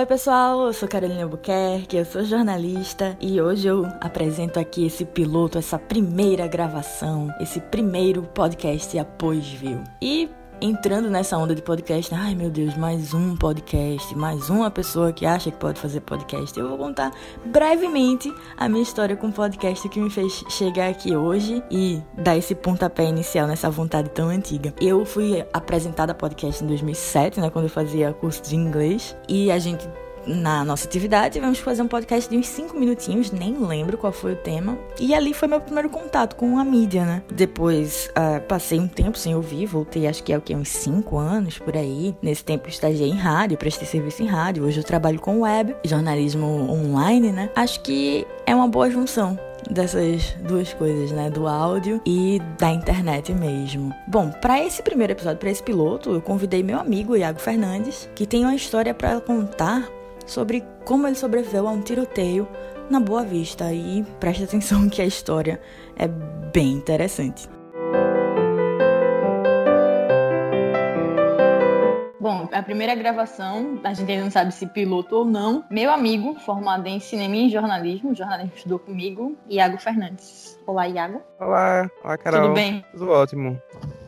Oi, pessoal, eu sou Carolina Buquerque, eu sou jornalista e hoje eu apresento aqui esse piloto, essa primeira gravação, esse primeiro podcast após viu. E entrando nessa onda de podcast, ai meu Deus, mais um podcast, mais uma pessoa que acha que pode fazer podcast. Eu vou contar brevemente a minha história com podcast que me fez chegar aqui hoje e dar esse pontapé inicial nessa vontade tão antiga. Eu fui apresentada a podcast em 2007, né, quando eu fazia curso de inglês, e a gente na nossa atividade, vamos fazer um podcast de uns 5 minutinhos, nem lembro qual foi o tema. E ali foi meu primeiro contato com a mídia, né? Depois uh, passei um tempo sem ouvir, voltei acho que é o que, uns 5 anos por aí. Nesse tempo estagiei em rádio, prestei serviço em rádio. Hoje eu trabalho com web, jornalismo online, né? Acho que é uma boa junção dessas duas coisas, né, do áudio e da internet mesmo. Bom, para esse primeiro episódio, para esse piloto, eu convidei meu amigo Iago Fernandes, que tem uma história para contar sobre como ele sobreviveu a um tiroteio na Boa Vista e preste atenção que a história é bem interessante. Bom, a primeira gravação, a gente ainda não sabe se piloto ou não. Meu amigo, formado em cinema e jornalismo, jornalismo estudou comigo, Iago Fernandes. Olá, Iago. Olá, olá, Carol. Tudo bem? Tudo ótimo.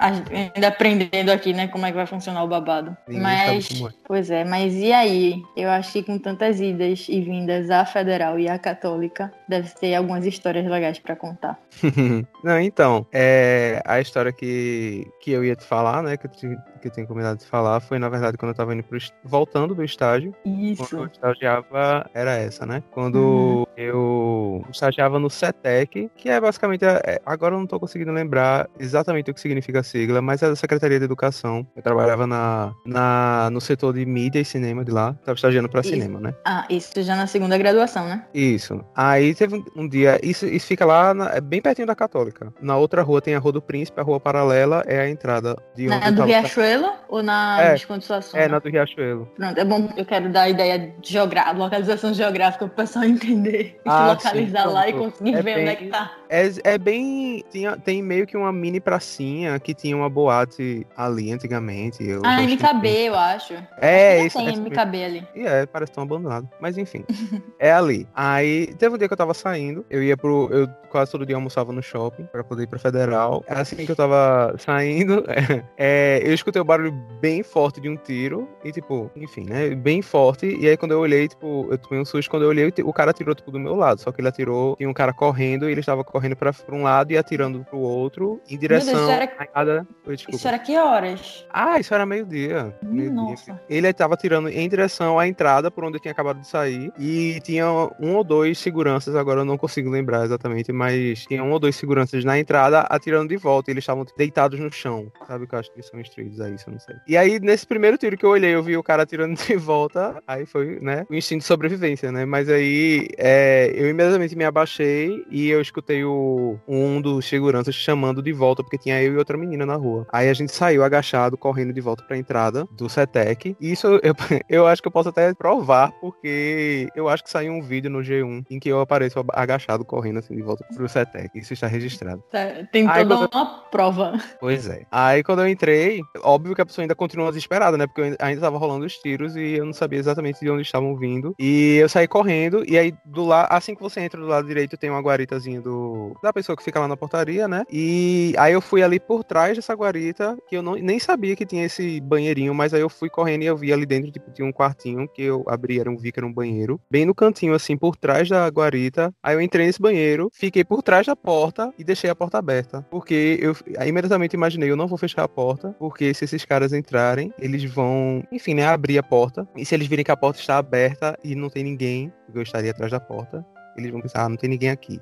Ainda aprendendo aqui, né, como é que vai funcionar o babado. Ninguém mas, é. pois é, mas e aí? Eu acho que com tantas idas e vindas à Federal e à Católica, deve ter algumas histórias legais para contar. Não, então, é, a história que, que eu ia te falar, né, que eu, te, que eu tenho combinado de falar, foi na verdade quando eu tava indo pro, voltando do estágio. Isso. Quando eu estagiava, era essa, né? Quando uhum. eu estagiava no CETEC, que é basicamente, é, agora eu não tô conseguindo lembrar exatamente o que significa a sigla, mas é da Secretaria de Educação. Eu trabalhava na, na, no setor de mídia e cinema de lá. Tava estagiando pra isso. cinema, né? Ah, isso já na segunda graduação, né? Isso. Aí teve um dia, isso, isso fica lá, na, é bem pertinho da Católica. Na outra rua tem a Rua do Príncipe, a rua paralela é a entrada de onde Na do Riachuelo ou na é, Descondições? É, na do Riachuelo. Pronto, é bom, eu quero dar a ideia de geográfica, localização geográfica pro pessoal entender. Ah, localizar sim, lá e conseguir é ver bem, onde é que tá. É, é bem. Tinha, tem meio que uma mini pracinha que tinha uma boate ali antigamente. Eu ah, MKB, que... eu acho. É, acho isso. Tem MKB ali. E é, parece tão abandonado. Mas enfim. é ali. Aí teve um dia que eu tava saindo, eu ia pro. Eu quase todo dia almoçava no shopping para poder ir pra Federal. Assim que eu tava saindo, é, eu escutei o barulho bem forte de um tiro. E, tipo, enfim, né? Bem forte. E aí, quando eu olhei, tipo, eu tomei um susto. Quando eu olhei, o cara atirou, tipo, do meu lado. Só que ele atirou, tinha um cara correndo e ele estava correndo pra, pra um lado e atirando pro outro em direção. Deus, isso, era... Cada... Oi, isso era que horas? Ah, isso era meio-dia. Meio Nossa. Ele estava atirando em direção à entrada por onde eu tinha acabado de sair. E tinha um ou dois seguranças, agora eu não consigo lembrar exatamente, mas tinha um ou dois seguranças na entrada atirando de volta. E eles estavam deitados no chão. Sabe o que eu acho que são streets aí, isso eu não sei. E aí, nesse primeiro tiro que eu olhei, eu vi o cara atirando de volta. Aí foi, né, o instinto de sobrevivência, né? Mas aí, é, eu imediatamente me abaixei e eu escutei o, um dos seguranças chamando de volta, porque tinha eu e outra menina na rua. Aí a gente saiu agachado, correndo de volta pra entrada do CETEC. E isso eu, eu acho que eu posso até provar, porque eu acho que saiu um vídeo no G1 em que eu apareço agachado, correndo assim de volta pro CETEC. Isso está registrado. Tá, tem Aí, toda uma prova. Pois é. Aí quando eu entrei, óbvio que a pessoa ainda continua desesperada, né? Porque ainda tava rolando os tiros e eu não sabia exatamente de onde estavam vindo. E eu saí correndo, e aí do lado, assim que você entra do lado direito, tem uma guaritazinha do da pessoa que fica lá na portaria, né? E aí eu fui ali por trás dessa guarita, que eu não, nem sabia que tinha esse banheirinho, mas aí eu fui correndo e eu vi ali dentro, tipo, tinha um quartinho que eu abri, era um, vi que era um banheiro, bem no cantinho, assim, por trás da guarita. Aí eu entrei nesse banheiro, fiquei por trás da porta e deixei a porta aberta. Porque eu imediatamente imaginei, eu não vou fechar a porta, porque se esses caras entrarem, eles vão, enfim, né, abrir a porta. E se eles virem que a porta está aberta e não tem ninguém, porque eu estaria atrás da porta, eles vão pensar, ah, não tem ninguém aqui.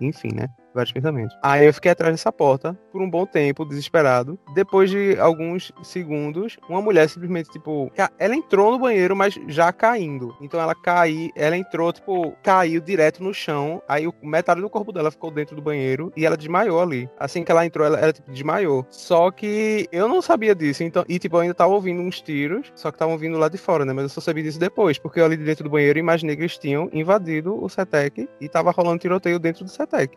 Enfim, né? Vários pensamentos. Aí eu fiquei atrás dessa porta por um bom tempo, desesperado. Depois de alguns segundos, uma mulher simplesmente, tipo, ela entrou no banheiro, mas já caindo. Então ela caiu, ela entrou, tipo, caiu direto no chão. Aí o, metade do corpo dela ficou dentro do banheiro e ela desmaiou ali. Assim que ela entrou, ela, ela tipo, desmaiou. Só que eu não sabia disso. Então, e tipo, eu ainda tava ouvindo uns tiros, só que estavam vindo lá de fora, né? Mas eu só sabia disso depois, porque eu ali dentro do banheiro imaginei que eles tinham invadido o CETEC e tava rolando tiroteio dentro do CETEC.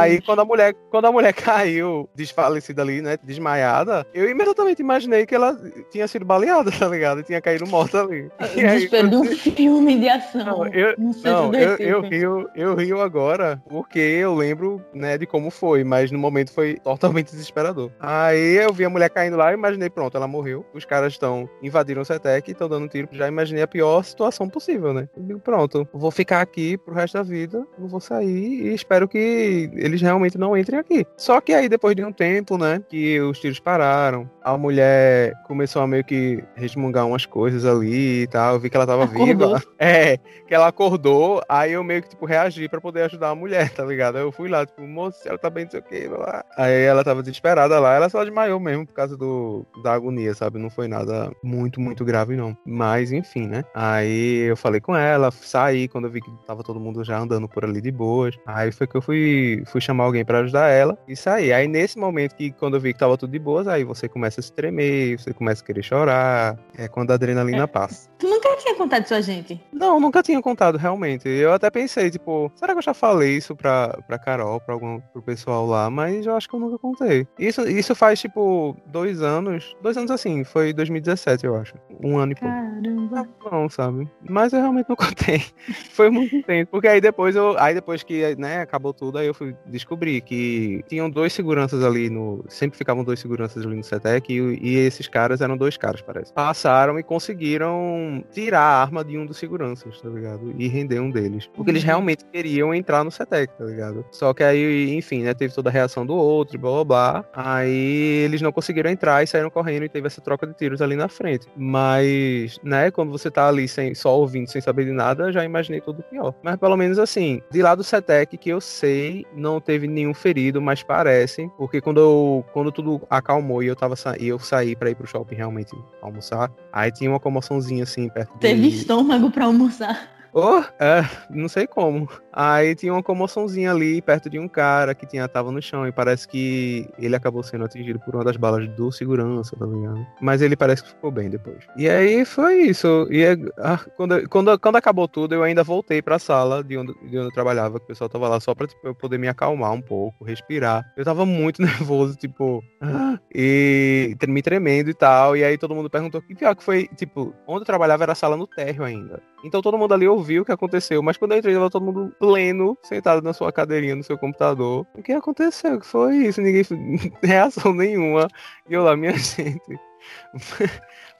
Aí quando a mulher, quando a mulher caiu desfalecida ali, né, desmaiada, eu imediatamente imaginei que ela tinha sido baleada, tá ligado? E tinha caído morta ali. E aí, Desespero de um filme de ação. Não, eu, não, eu, eu, rio, eu rio agora porque eu lembro, né, de como foi, mas no momento foi totalmente desesperador. Aí eu vi a mulher caindo lá e imaginei, pronto, ela morreu. Os caras estão invadiram o CETEC e estão dando um tiro. Já imaginei a pior situação possível, né? Eu digo, pronto, vou ficar aqui pro resto da vida, não vou sair e espero que eles realmente não entrem aqui. Só que aí, depois de um tempo, né, que os tiros pararam, a mulher começou a meio que resmungar umas coisas ali e tal. Eu vi que ela tava acordou. viva. É, que ela acordou, aí eu meio que, tipo, reagi pra poder ajudar a mulher, tá ligado? Aí eu fui lá, tipo, moça, ela tá bem, não sei o que, lá. Aí ela tava desesperada lá, ela só desmaiou mesmo por causa do, da agonia, sabe? Não foi nada muito, muito grave, não. Mas, enfim, né? Aí eu falei com ela, saí quando eu vi que tava todo mundo já andando por ali de boas. Aí foi que eu fui, fui chamar alguém para ajudar ela e saí. Aí nesse momento que quando eu vi que tava tudo de boas, aí você começa a se tremer, você começa a querer chorar. É quando a adrenalina é. passa. Tu nunca tinha contado isso a gente? Não, nunca tinha contado, realmente. Eu até pensei, tipo, será que eu já falei isso pra, pra Carol, pra algum, pro pessoal lá? Mas eu acho que eu nunca contei. Isso, isso faz, tipo, dois anos. Dois anos assim, foi 2017, eu acho. Um ano e pouco. Caramba. Não, sabe? Mas eu realmente não contei. foi muito intenso. Porque aí depois eu. Aí depois que, né, acabou tudo, aí eu fui descobrir que tinham dois seguranças ali no. Sempre ficavam dois seguranças ali no CETEC e, e esses caras eram dois caras, parece. Passaram e conseguiram tirar a arma de um dos seguranças, tá ligado? E render um deles. Porque eles uhum. realmente queriam entrar no CETEC, tá ligado? Só que aí, enfim, né, teve toda a reação do outro, blá blá blá. Aí eles não conseguiram entrar e saíram correndo e teve essa troca de tiros ali na frente. Mas, né, quando você tá ali sem, só ouvindo, sem saber de nada, já imaginei tudo pior. Mas pelo menos assim, de lá do CETEC, que eu sei, não teve nenhum ferido, mas parece. Porque quando, eu, quando tudo acalmou e eu tava e eu saí para ir pro shopping realmente almoçar, aí tinha uma comoçãozinha assim perto Teve de... estômago para almoçar. Oh, é, não sei como. Aí tinha uma comoçãozinha ali perto de um cara que tinha tava no chão e parece que ele acabou sendo atingido por uma das balas do segurança, tá ligado? Mas ele parece que ficou bem depois. E aí foi isso. E ah, quando, quando, quando acabou tudo, eu ainda voltei pra sala de onde, de onde eu trabalhava, que o pessoal tava lá só pra tipo, eu poder me acalmar um pouco, respirar. Eu tava muito nervoso, tipo, ah, e me tremendo e tal. E aí todo mundo perguntou que pior que foi, tipo, onde eu trabalhava era a sala no térreo ainda. Então todo mundo ali ouviu o que aconteceu, mas quando eu entrei, tava todo mundo pleno, sentado na sua cadeirinha, no seu computador. O que aconteceu? Que foi isso? Ninguém reação nenhuma. E eu lá, minha gente.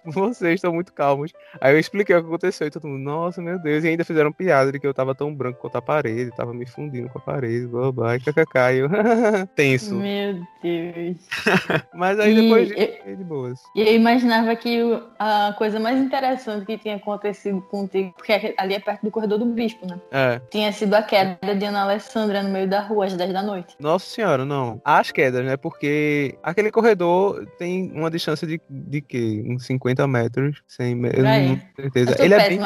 Vocês estão muito calmos. Aí eu expliquei o que aconteceu e todo mundo, nossa, meu Deus. E ainda fizeram piada de que eu tava tão branco quanto a parede, tava me fundindo com a parede, blá blá, e kkk. E eu, tenso. Meu Deus. Mas aí depois de, eu, de boas. E eu imaginava que a coisa mais interessante que tinha acontecido contigo, porque ali é perto do corredor do bispo, né? É. Tinha sido a queda de Ana Alessandra no meio da rua às 10 da noite. Nossa senhora, não. As quedas, né? Porque aquele corredor tem uma distância de, de quê? Uns 50 50 metros, 100 metros, é. não tenho certeza. Ele é bem...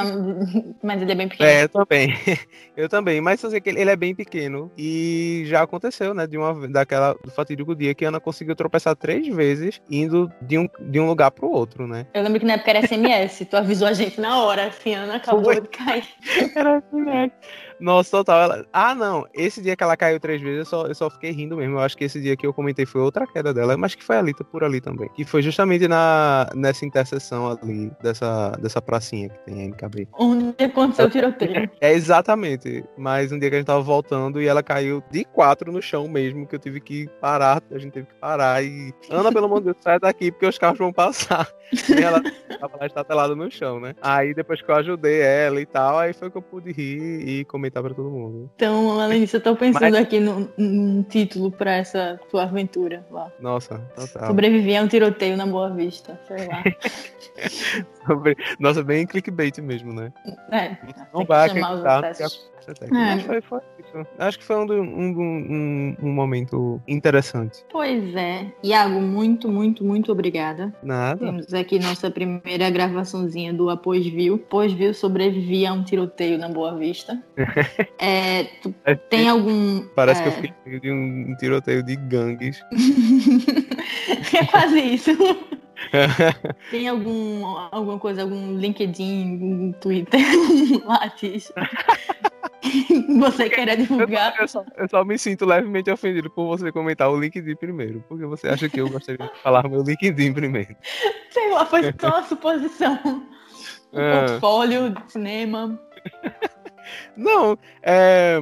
mas ele é bem pequeno. É, eu também. eu também, mas eu sei que ele é bem pequeno e já aconteceu, né, de uma daquela do fatídico dia que a Ana conseguiu tropeçar três vezes indo de um, de um lugar pro outro, né? Eu lembro que na época era SMS, tu avisou a gente na hora, assim, a Ana acabou Foi. de cair. era SMS. Nossa, total. Ela... Ah, não. Esse dia que ela caiu três vezes, eu só, eu só fiquei rindo mesmo. Eu acho que esse dia que eu comentei foi outra queda dela, mas que foi ali, por ali também. Que foi justamente na, nessa interseção ali, dessa, dessa pracinha que tem a MKB. Onde aconteceu o tiroteio. É, exatamente. Mas um dia que a gente tava voltando e ela caiu de quatro no chão mesmo, que eu tive que parar, a gente teve que parar e. Ana, pelo amor de Deus, sai daqui, porque os carros vão passar. E ela tava lá estatelada no chão, né? Aí depois que eu ajudei ela e tal, aí foi que eu pude rir e comentar para todo mundo. Então, Alenice, eu tô pensando Mas... aqui num, num, título para essa tua aventura lá. Nossa, total. Sobreviver a um tiroteio na Boa Vista, sei lá. Sobre... Nossa, bem clickbait mesmo, né? É. Não vai acreditar. É. Foi, foi isso. Acho que foi um, um, um, um, momento interessante. Pois é. Iago, muito, muito, muito obrigada. Nada. Temos aqui nossa primeira gravaçãozinha do Após Viu. Após Viu sobrevivia a um tiroteio na Boa Vista. é, tu é, tem algum. Parece é... que eu fiquei meio de um tiroteio de gangues. é quase isso. Tem algum, alguma coisa, algum LinkedIn, um Twitter, um Lattes? você querer divulgar. Eu só, eu só, me sinto levemente ofendido por você comentar o LinkedIn primeiro. Porque você acha que eu gostaria de falar meu LinkedIn primeiro. Sei lá, foi só uma suposição. Um ah. portfólio de cinema. Não, é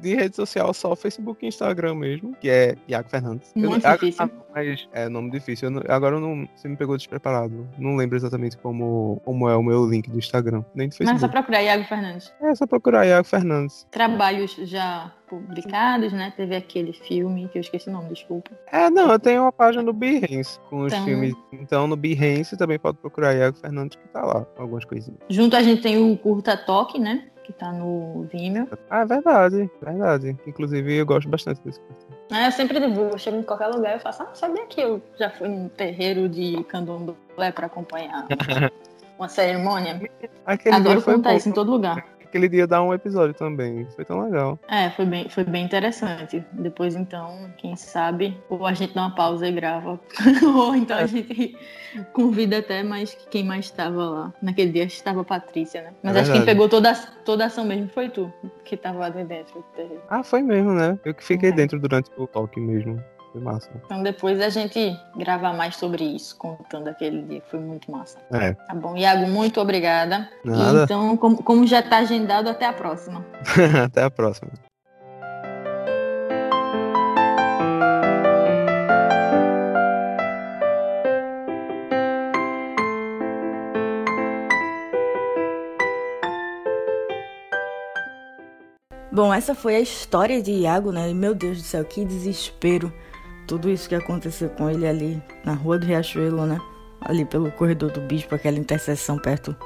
de rede social só Facebook e Instagram mesmo, que é Iago Fernandes. Muito eu, difícil. Ah, mas é nome difícil. Eu agora eu não, você me pegou despreparado. Não lembro exatamente como, como é o meu link do Instagram, nem do Facebook. Mas é só procurar Iago Fernandes. É só procurar Iago Fernandes. Trabalhos já publicados, né? Teve aquele filme que eu esqueci o nome, desculpa. É, não, eu tenho uma página no Behance com os então... filmes. Então no Behance também pode procurar Iago Fernandes que tá lá, algumas coisinhas. Junto a gente tem o Curta Toque, né? Que tá no Vimeo. Ah, é verdade, verdade. Inclusive, eu gosto bastante desse é, eu sempre divulgo, eu chego em qualquer lugar e faço, ah, sabia que eu já fui num terreiro de candomblé pra acompanhar uma cerimônia? Aquele Adoro contar isso em todo lugar aquele dia dar um episódio também. Foi tão legal. É, foi bem, foi bem interessante. Depois, então, quem sabe, ou a gente dá uma pausa e grava. ou então a gente convida até mais quem mais estava lá. Naquele dia estava a Patrícia, né? Mas é acho que quem pegou toda, toda a ação mesmo foi tu, que estava lá dentro. Ah, foi mesmo, né? Eu que fiquei é. dentro durante o toque mesmo. Foi massa. Então depois a gente grava mais sobre isso, contando aquele dia. Foi muito massa. É. Tá bom. Iago, muito obrigada. Nada. então, como, como já tá agendado, até a próxima. até a próxima. Bom, essa foi a história de Iago, né? Meu Deus do céu, que desespero tudo isso que aconteceu com ele ali na Rua do Riachuelo, né? Ali pelo corredor do Bispo, aquela interseção perto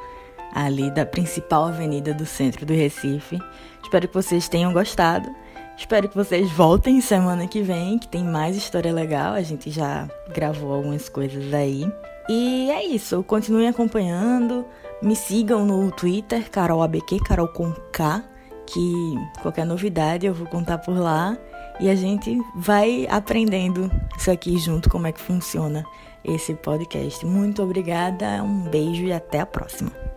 ali da principal avenida do centro do Recife. Espero que vocês tenham gostado. Espero que vocês voltem semana que vem, que tem mais história legal. A gente já gravou algumas coisas aí. E é isso. Continuem acompanhando. Me sigam no Twitter, CarolABQ, Carol com K, que qualquer novidade eu vou contar por lá e a gente vai aprendendo isso aqui junto, como é que funciona esse podcast. Muito obrigada, um beijo e até a próxima.